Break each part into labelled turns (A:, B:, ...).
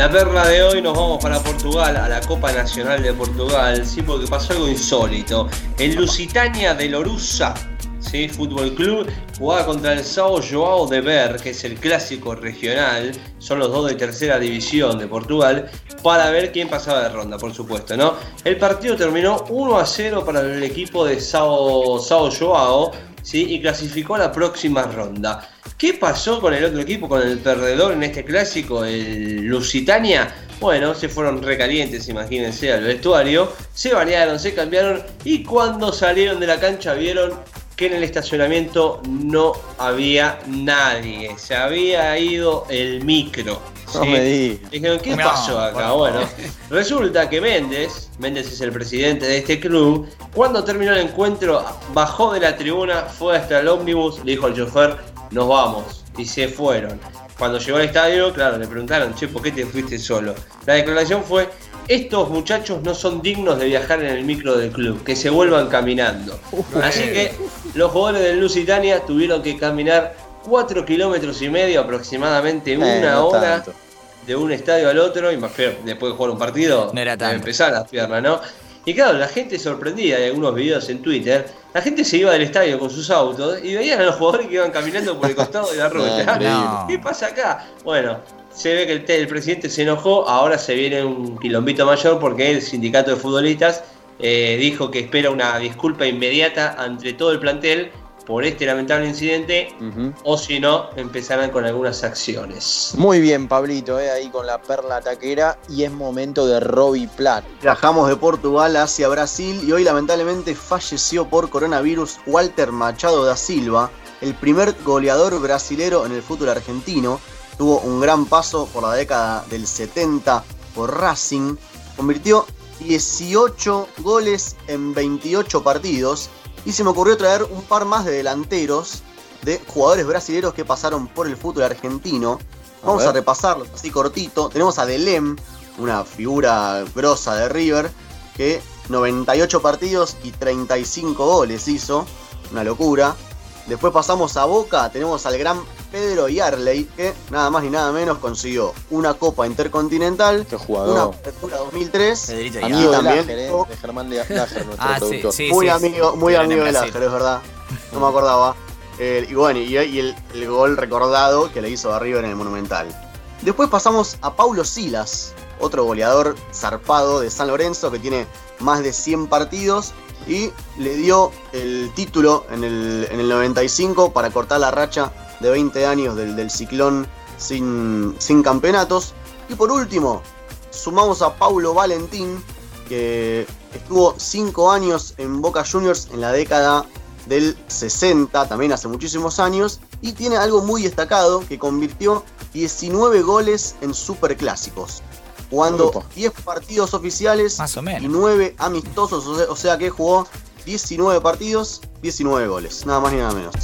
A: La perla de hoy nos vamos para Portugal, a la Copa Nacional de Portugal, sí, porque pasó algo insólito. El Lusitania de Lorusa, ¿sí? Fútbol Club, jugaba contra el Sao Joao de Ver, que es el clásico regional, son los dos de tercera división de Portugal, para ver quién pasaba de ronda, por supuesto, ¿no? El partido terminó 1 a 0 para el equipo de Sao, Sao Joao, ¿sí? Y clasificó a la próxima ronda. ¿Qué pasó con el otro equipo, con el perdedor en este clásico, el Lusitania? Bueno, se fueron recalientes, imagínense, al vestuario, se bañaron, se cambiaron y cuando salieron de la cancha vieron que en el estacionamiento no había nadie, se había ido el micro.
B: No me digas.
A: Dijeron, ¿qué pasó acá? Bueno, resulta que Méndez, Méndez es el presidente de este club, cuando terminó el encuentro bajó de la tribuna, fue hasta el ómnibus, le dijo al chofer, nos vamos, y se fueron. Cuando llegó al estadio, claro, le preguntaron, che, ¿por qué te fuiste solo? La declaración fue, estos muchachos no son dignos de viajar en el micro del club, que se vuelvan caminando. Así que los jugadores del Lusitania tuvieron que caminar 4 kilómetros y medio aproximadamente, una
B: Eh, no
A: hora
B: tanto.
A: de un estadio al otro, y más que después de jugar un partido,
C: No era tanto.
A: empezar las piernas, ¿no? Y claro, la gente sorprendida, hay algunos videos en Twitter, la gente se iba del estadio con sus autos y veían a los jugadores que iban caminando por el costado de la ruta.
C: No.
A: ¿Qué pasa acá? Bueno, se ve que el, el presidente se enojó, ahora se viene un quilombito mayor porque el sindicato de futbolistas eh, dijo que espera una disculpa inmediata ante todo el plantel por este lamentable incidente, o si no, empezarán con algunas acciones.
B: Muy bien, Pablito, eh, ahí con la perla taquera. Y es momento de Robbie Platt.
D: Viajamos de Portugal hacia Brasil y hoy lamentablemente falleció por coronavirus Walter Machado da Silva, el primer goleador brasilero en el fútbol argentino. Tuvo un gran paso por la década del 70 por Racing. Convirtió 18 goles en 28 partidos y se me ocurrió traer un par más de delanteros de jugadores brasileros que pasaron por el fútbol argentino. Vamos a, repasarlos así cortito. Tenemos a Delem, una figura grosa de River, que 98 partidos y 35 goles hizo. Una locura. Después pasamos a Boca, tenemos al gran Pedro Yarley, que nada más ni nada menos consiguió una Copa Intercontinental,
B: Qué
D: una
B: jugador.
D: Apertura 2003.
C: Pedrito
B: Amigo de
D: también
B: Lager, eh, de Germán de Lager, nuestro
C: Ah, sí,
B: productor.
C: sí,
D: muy
C: sí.
D: amigo, muy amigo
C: Brasil.
D: Ángel, es verdad. No me acordaba. Eh, y bueno, y, y el, el gol recordado que le hizo a River en el Monumental. Después pasamos a Paulo Silas, otro goleador zarpado de San Lorenzo que tiene más de 100 partidos y le dio el título en el, en el 95 para cortar la racha de 20 años del, del ciclón sin, sin campeonatos. Y por último, sumamos a Paulo Valentín, que estuvo 5 años en Boca Juniors en la década del 60, también hace muchísimos años, y tiene algo muy destacado, que convirtió 19 goles en superclásicos, jugando
B: Opa.
D: 10 partidos oficiales
C: Más o
D: y
C: menos.
D: 9 amistosos, o sea, o sea que jugó 19 partidos, 19 goles, nada más ni nada menos.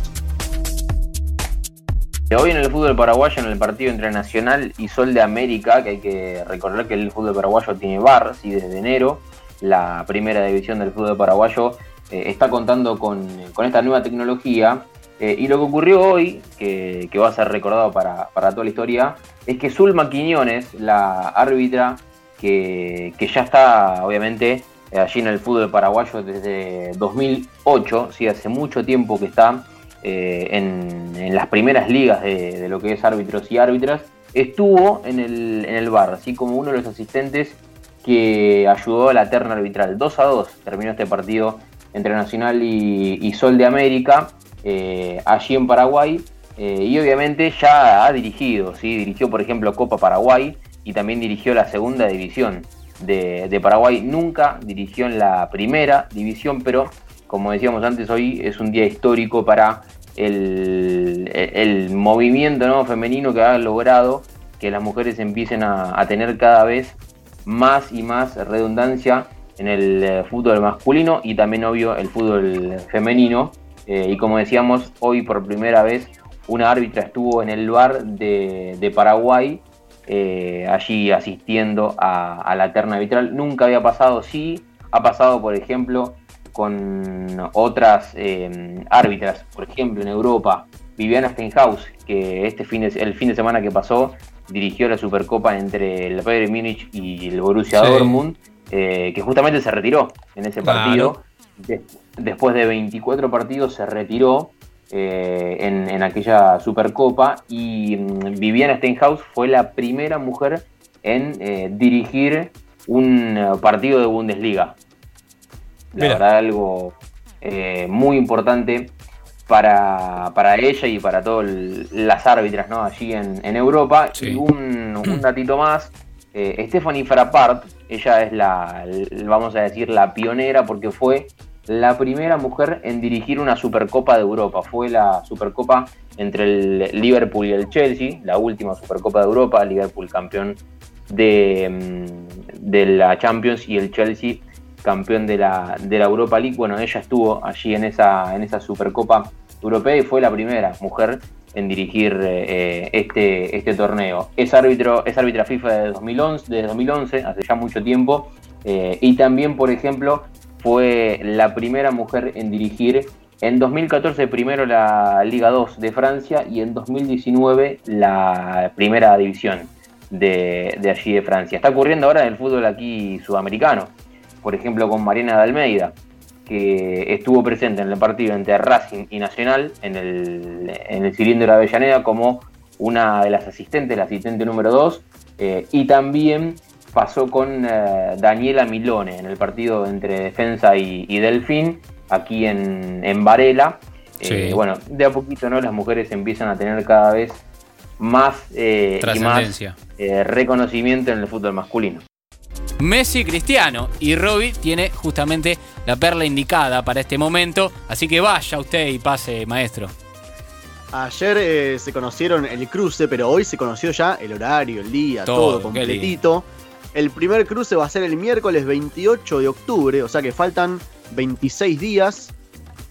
E: Hoy en el fútbol paraguayo, en el partido entre Nacional y Sol de América, que hay que recordar que el fútbol paraguayo tiene VAR, sí, desde enero, la primera división del fútbol paraguayo eh, está contando con, con esta nueva tecnología. eh, y lo que ocurrió hoy, que, que va a ser recordado para, para toda la historia, es que Zulma Quiñones, la árbitra que, ya está obviamente eh, allí en el fútbol paraguayo desde 2008, sí, hace mucho tiempo que está eh, en, las primeras ligas de, lo que es árbitros y árbitras, estuvo en el, bar, así como uno de los asistentes que ayudó a la terna arbitral. 2 a 2 terminó este partido entre Nacional y, y Sol de América, eh, allí en Paraguay. Eh, y obviamente ya ha dirigido, ¿sí? dirigió por ejemplo Copa Paraguay y también dirigió la segunda división de, Paraguay. Nunca dirigió en la primera división, pero como decíamos antes, hoy es un día histórico para el, el movimiento ¿no? femenino que ha logrado que las mujeres empiecen a, tener cada vez más y más redundancia en el eh, fútbol masculino y también obvio el fútbol femenino. Eh, y como decíamos, hoy por primera vez una árbitra estuvo en el bar de, Paraguay, eh, allí asistiendo a, la terna arbitral. Nunca había pasado, sí, ha pasado por ejemplo con otras árbitras, por ejemplo en Europa, Viviana Steinhaus, que este fin el fin de semana que pasó dirigió la Supercopa entre el Bayern Múnich y el Borussia Dortmund, eh, que justamente se retiró en ese partido. después de 24 partidos se retiró eh, en, aquella Supercopa y mm, Viviana Steinhaus fue la primera mujer en eh, dirigir un partido de Bundesliga. La verdad, algo muy importante para, para ella y para todas las árbitras ¿no? allí en, Europa. Y un, un, datito más, eh, Stephanie Frappart, ella es la, vamos a decir, la pionera porque fue la primera mujer en dirigir una Supercopa de Europa. Fue la Supercopa entre el Liverpool y el Chelsea, la última Supercopa de Europa, Liverpool campeón de, mm, de la Champions y el Chelsea campeón de la, de la Europa League. Bueno, ella estuvo allí en esa, en esa Supercopa Europea y fue la primera mujer en dirigir eh, este, este torneo. Es, árbitro, es árbitra FIFA de 2011, de 2011, hace ya mucho tiempo, eh, y también, por ejemplo, fue la primera mujer en dirigir en 2014 primero la Liga 2 de Francia y en 2019 la primera división de, de allí de Francia. Está ocurriendo ahora en el fútbol aquí sudamericano por ejemplo con Mariana de Almeida, que estuvo presente en el partido entre Racing y Nacional en el, en el cilindro de Avellaneda como una de las asistentes, la asistente número 2, eh, y también pasó con eh, Daniela Milone en el partido entre Defensa y, Delfín, aquí en, en Varela. Eh, bueno, de a poquito ¿no? las mujeres empiezan a tener cada vez más, y más reconocimiento en el fútbol masculino.
C: Messi Cristiano. Y Robbie tiene justamente la perla indicada para este momento. Así que vaya usted y pase, maestro.
D: Ayer eh, se conocieron el cruce, pero hoy se conoció ya el horario, el día, todo, completito. El primer cruce va a ser el miércoles 28 de octubre, o sea que faltan 26 días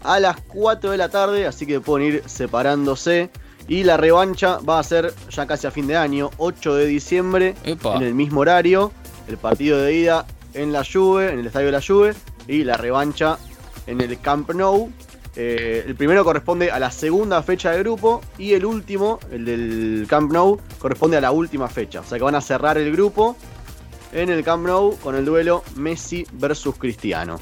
D: a las 4 de la tarde, así que pueden ir separándose. Y la revancha va a ser ya casi a fin de año, 8 de diciembre, en el mismo horario el partido de ida en la Juve, en el estadio de la Juve, y la revancha en el Camp Nou. Eh, el primero corresponde a la segunda fecha de grupo y el último, el del Camp Nou, corresponde a la última fecha. O sea que van a cerrar el grupo en el Camp Nou con el duelo Messi versus Cristiano.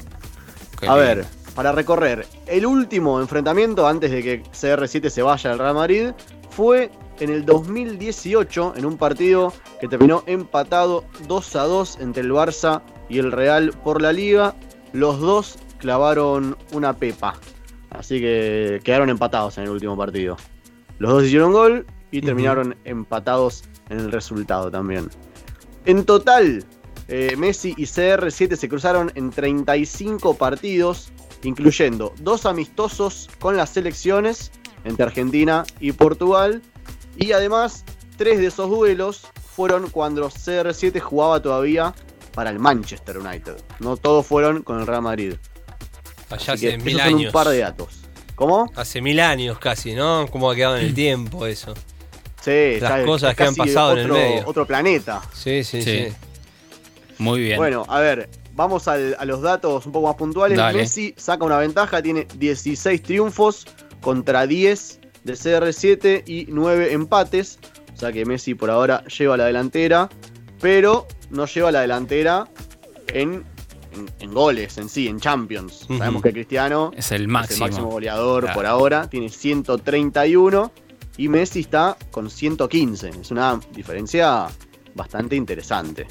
D: a ver, para recorrer, el último enfrentamiento antes de que CR7 se vaya al Real Madrid fue en el 2018 en un partido que terminó empatado 2 a 2 entre el Barça y el Real por la liga. Los dos clavaron una pepa. Así que quedaron empatados en el último partido. Los dos hicieron gol y terminaron empatados en el resultado también. En total, eh, Messi y CR7 se cruzaron en 35 partidos, incluyendo dos amistosos con las selecciones entre Argentina y Portugal y además, tres de esos duelos fueron cuando CR7 jugaba todavía para el Manchester United. No todos fueron con el Real Madrid.
A: Allá hace mil años.
D: un par de datos. ¿Cómo?
A: Hace mil años casi, ¿no? ¿Cómo ha quedado en el tiempo eso?
D: Sí,
A: las cosas que han pasado en el medio.
D: Otro planeta.
A: Sí, sí, sí,
C: Muy bien.
D: Bueno, a ver, vamos a los datos un poco más puntuales. Messi saca una ventaja, tiene 16 triunfos contra 10 de CR7 y 9 empates. O sea que Messi por ahora lleva la delantera, pero no lleva la delantera en, en, goles en sí, en Champions. Sabemos que Cristiano
C: es el máximo,
D: goleador por ahora, tiene 131 y Messi está con 115. Es una diferencia bastante interesante.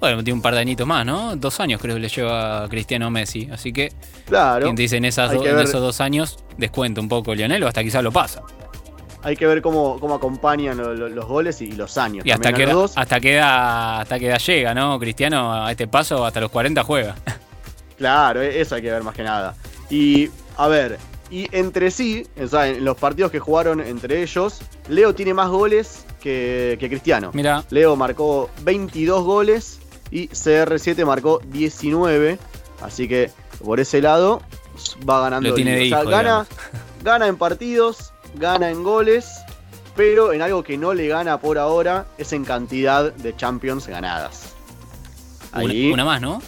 C: Bueno, tiene un par de añitos más, ¿no? Dos años creo que le lleva a Cristiano Messi. Así que,
D: claro,
C: quien dice en, esas en esos dos años, descuenta un poco Lionel o hasta quizás lo pasa.
D: Hay que ver cómo, cómo acompañan los, goles y, los años.
C: Y hasta que, hasta, que hasta que llega, ¿no? Cristiano a este paso hasta los 40 juega.
D: Claro, e-, eso hay que ver más que nada. Y, a ver, y entre sí, o sea, en los partidos que jugaron entre ellos, Leo tiene más goles que, que Cristiano.
C: Mira,
D: Leo marcó 22 goles y CR7 marcó 19. Así que por ese lado va ganando.
C: Lo tiene de.
D: O sea, gana, gana en partidos, gana en goles, pero en algo que no le gana por ahora es en cantidad de Champions ganadas.
C: una más, ¿no?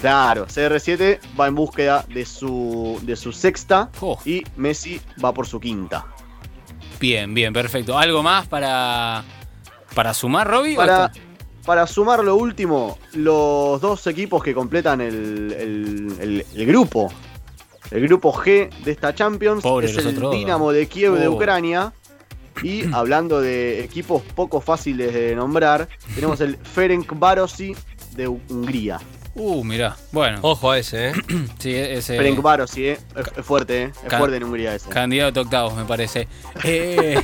D: Claro, CR7 va en búsqueda de su, de su sexta
C: Oh,
D: y Messi va por su quinta.
C: bien, bien, perfecto. ¿Algo más para, para sumar, Robbie? ¿O
D: Para, para sumar lo último, los dos equipos que completan el, el- el- el grupo, el grupo G de esta Champions,
C: Pobre
D: es el
C: otros.
D: Dinamo de Kiev de
C: Oh.
D: Ucrania. Y hablando de equipos poco fáciles de nombrar, tenemos el Ferencvárosi de Hungría.
C: Uh, mirá. Bueno,
A: Ojo a ese, ¿eh?
C: sí, ese
D: Ferencvárosi, eh, es, es fuerte, eh, es fuerte en Hungría ese.
C: candidato octavos, me parece. Eh,